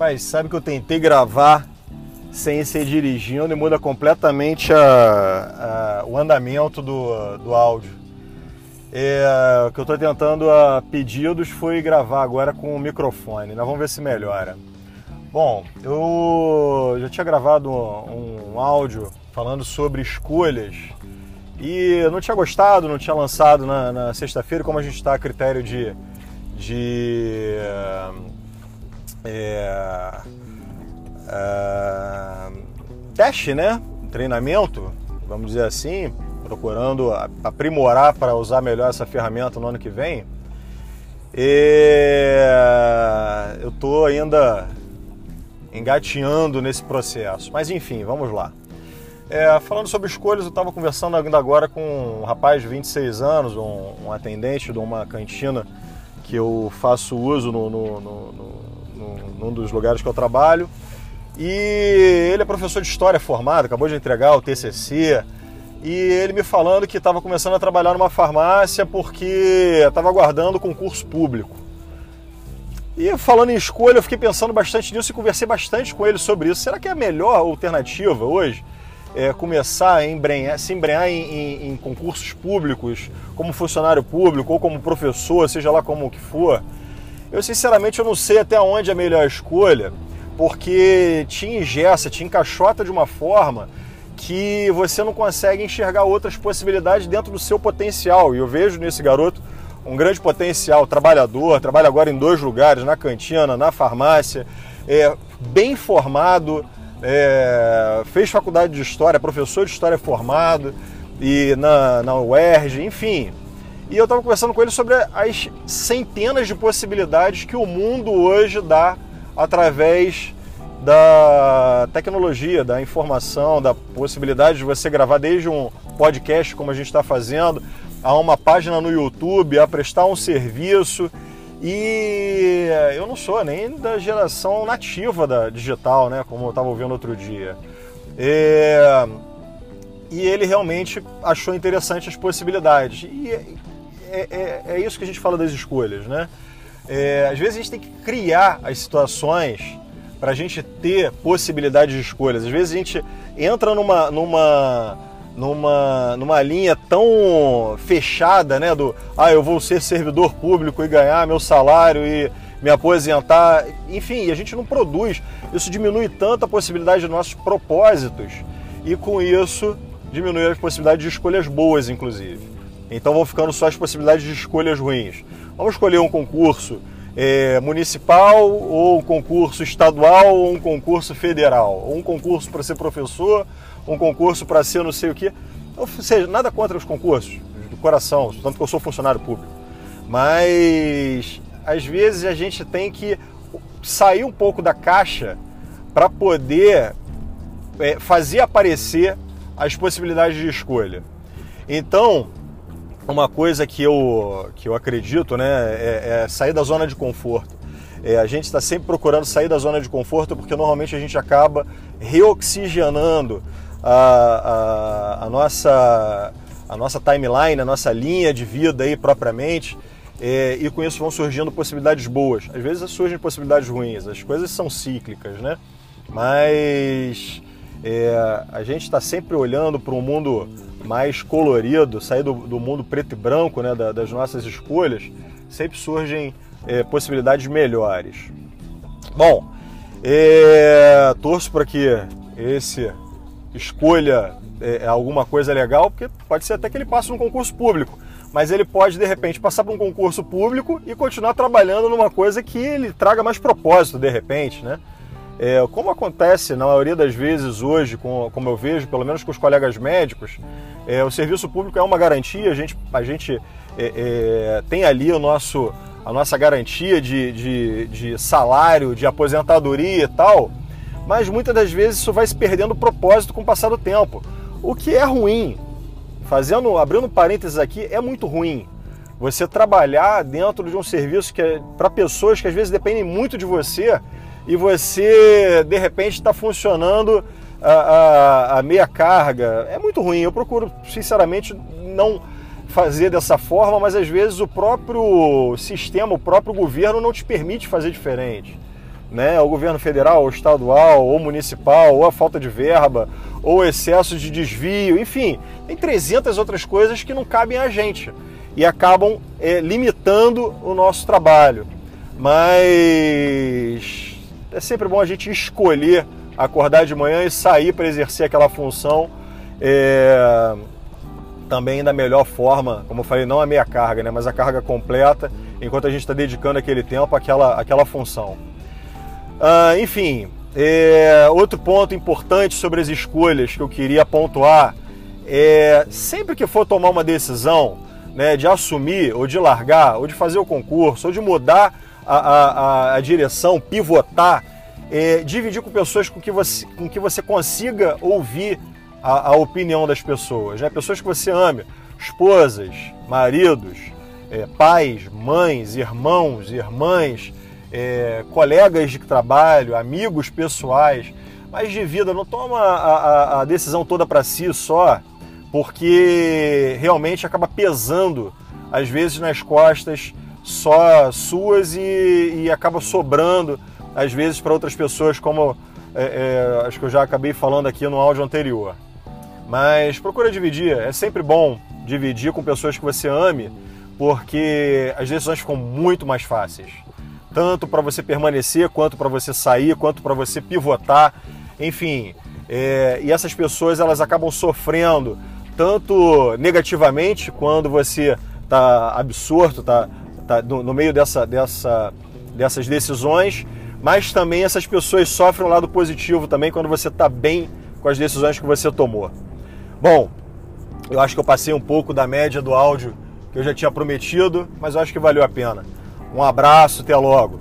Rapaz, sabe que eu tentei gravar sem ser dirigindo e muda completamente a, a, o andamento do, do áudio. É, o que eu estou tentando a pedidos foi gravar agora com o microfone. Nós vamos ver se melhora. Bom, eu já tinha gravado um, um áudio falando sobre escolhas e não tinha gostado, não tinha lançado na, na sexta-feira, como a gente está a critério de, de é, é, teste, né? Treinamento, vamos dizer assim, procurando aprimorar para usar melhor essa ferramenta no ano que vem. E eu estou ainda engateando nesse processo. Mas enfim, vamos lá. É, falando sobre escolhas, eu estava conversando ainda agora com um rapaz de 26 anos, um, um, atendente de uma cantina que eu faço uso no, no, no, no, num dos lugares que eu trabalho. E ele é professor de história formado, acabou de entregar o TCC. E ele me falando que estava começando a trabalhar numa farmácia porque estava aguardando concurso público. E falando em escolha, eu fiquei pensando bastante nisso e conversei bastante com ele sobre isso. Será que é a melhor alternativa hoje? é, começar a embrenhar, se embrenhar em, em, em, concursos públicos, como funcionário público ou como professor, seja lá como que for, eu sinceramente eu não sei até onde é a melhor escolha, porque te engessa, te encaixota de uma forma que você não consegue enxergar outras possibilidades dentro do seu potencial. E eu vejo nesse garoto um grande potencial, trabalhador, trabalha agora em dois lugares, na cantina, na farmácia, é, bem formado, é, fez faculdade de História, professor de História formado, e na, na UERJ, enfim. E eu estava conversando com ele sobre as centenas de possibilidades que o mundo hoje dá através da tecnologia, da informação, da possibilidade de você gravar desde um podcast, como a gente está fazendo, a uma página no YouTube, a prestar um serviço e eu não sou nem da geração nativa da digital, né? Como eu estava ouvindo outro dia. E, e ele realmente achou interessante as possibilidades. E é, é, é, isso que a gente fala das escolhas, né? É, às vezes a gente tem que criar as situações para a gente ter possibilidade de escolhas. Às vezes a gente entra numa, numa numa, numa linha tão fechada, né? Do ah, eu vou ser servidor público e ganhar meu salário e me aposentar. Enfim, a gente não produz. Isso diminui tanto a possibilidade de nossos propósitos e com isso diminui as possibilidades de escolhas boas, inclusive. Então vão ficando só as possibilidades de escolhas ruins. Vamos escolher um concurso é, municipal ou um concurso estadual ou um concurso federal, ou um concurso para ser professor um concurso para ser não sei o quê. Ou seja, nada contra os concursos, do coração, tanto que eu sou funcionário público. Mas às vezes a gente tem que sair um pouco da caixa para poder é, fazer aparecer as possibilidades de escolha. Então, uma coisa que eu, que eu acredito né, é, é sair da zona de conforto. É, a gente está sempre procurando sair da zona de conforto porque normalmente a gente acaba reoxigenando a, a, a, nossa, a nossa timeline, a nossa linha de vida aí propriamente. É, e com isso vão surgindo possibilidades boas. Às vezes surgem possibilidades ruins, as coisas são cíclicas, né? Mas é, a gente está sempre olhando para um mundo mais colorido, sair do, do mundo preto e branco, né, da, das nossas escolhas, sempre surgem é, possibilidades melhores. Bom, é, torço para que esse escolha é, é, alguma coisa legal, porque pode ser até que ele passe num concurso público, mas ele pode de repente passar por um concurso público e continuar trabalhando numa coisa que ele traga mais propósito de repente, né? É, como acontece na maioria das vezes hoje, com, como eu vejo, pelo menos com os colegas médicos, é, o serviço público é uma garantia, a gente, a gente é, é tem ali o nosso, a nossa garantia de, de, de salário, de aposentadoria e tal, mas muitas das vezes isso vai se perdendo propósito com o passar do tempo, o que é ruim. Fazendo, abrindo parênteses aqui, é muito ruim. Você trabalhar dentro de um serviço que é para pessoas que às vezes dependem muito de você e você de repente está funcionando a, a, a meia carga. É muito ruim. Eu procuro, sinceramente, não fazer dessa forma, mas às vezes o próprio sistema, o próprio governo não te permite fazer diferente. né, o governo federal, ou estadual, ou municipal, ou a falta de verba, ou excesso de desvio, enfim, tem 300 outras coisas que não cabem a gente e acabam é, limitando o nosso trabalho. Mas é sempre bom a gente escolher acordar de manhã e sair para exercer aquela função é, também da melhor forma, como eu falei, não a meia carga, né, mas a carga completa, enquanto a gente está dedicando aquele tempo àquela, àquela função. Ah, enfim, é, outro ponto importante sobre as escolhas que eu queria pontuar é sempre que for tomar uma decisão né, de assumir, ou de largar, ou de fazer o concurso, ou de mudar a, a, a direção, pivotar, é, dividir com pessoas com que você, com que você consiga ouvir a, a opinião das pessoas, né? pessoas que você ame, esposas, maridos, é, pais, mães, irmãos, irmãs, é, colegas de trabalho, amigos pessoais, mas de vida. Não toma a, a, a decisão toda para si só, porque realmente acaba pesando, às vezes, nas costas só suas e, e acaba sobrando, às vezes, para outras pessoas, como é, é, acho que eu já acabei falando aqui no áudio anterior. Mas procura dividir, é sempre bom dividir com pessoas que você ame, porque as decisões ficam muito mais fáceis tanto para você permanecer, quanto para você sair, quanto para você pivotar, enfim. É, e essas pessoas elas acabam sofrendo tanto negativamente quando você está absorto, está tá no, no, meio dessa, dessa, dessas decisões, mas também essas pessoas sofrem um lado positivo também quando você está bem com as decisões que você tomou. Bom, eu acho que eu passei um pouco da média do áudio que eu já tinha prometido, mas eu acho que valeu a pena. Um abraço, até logo.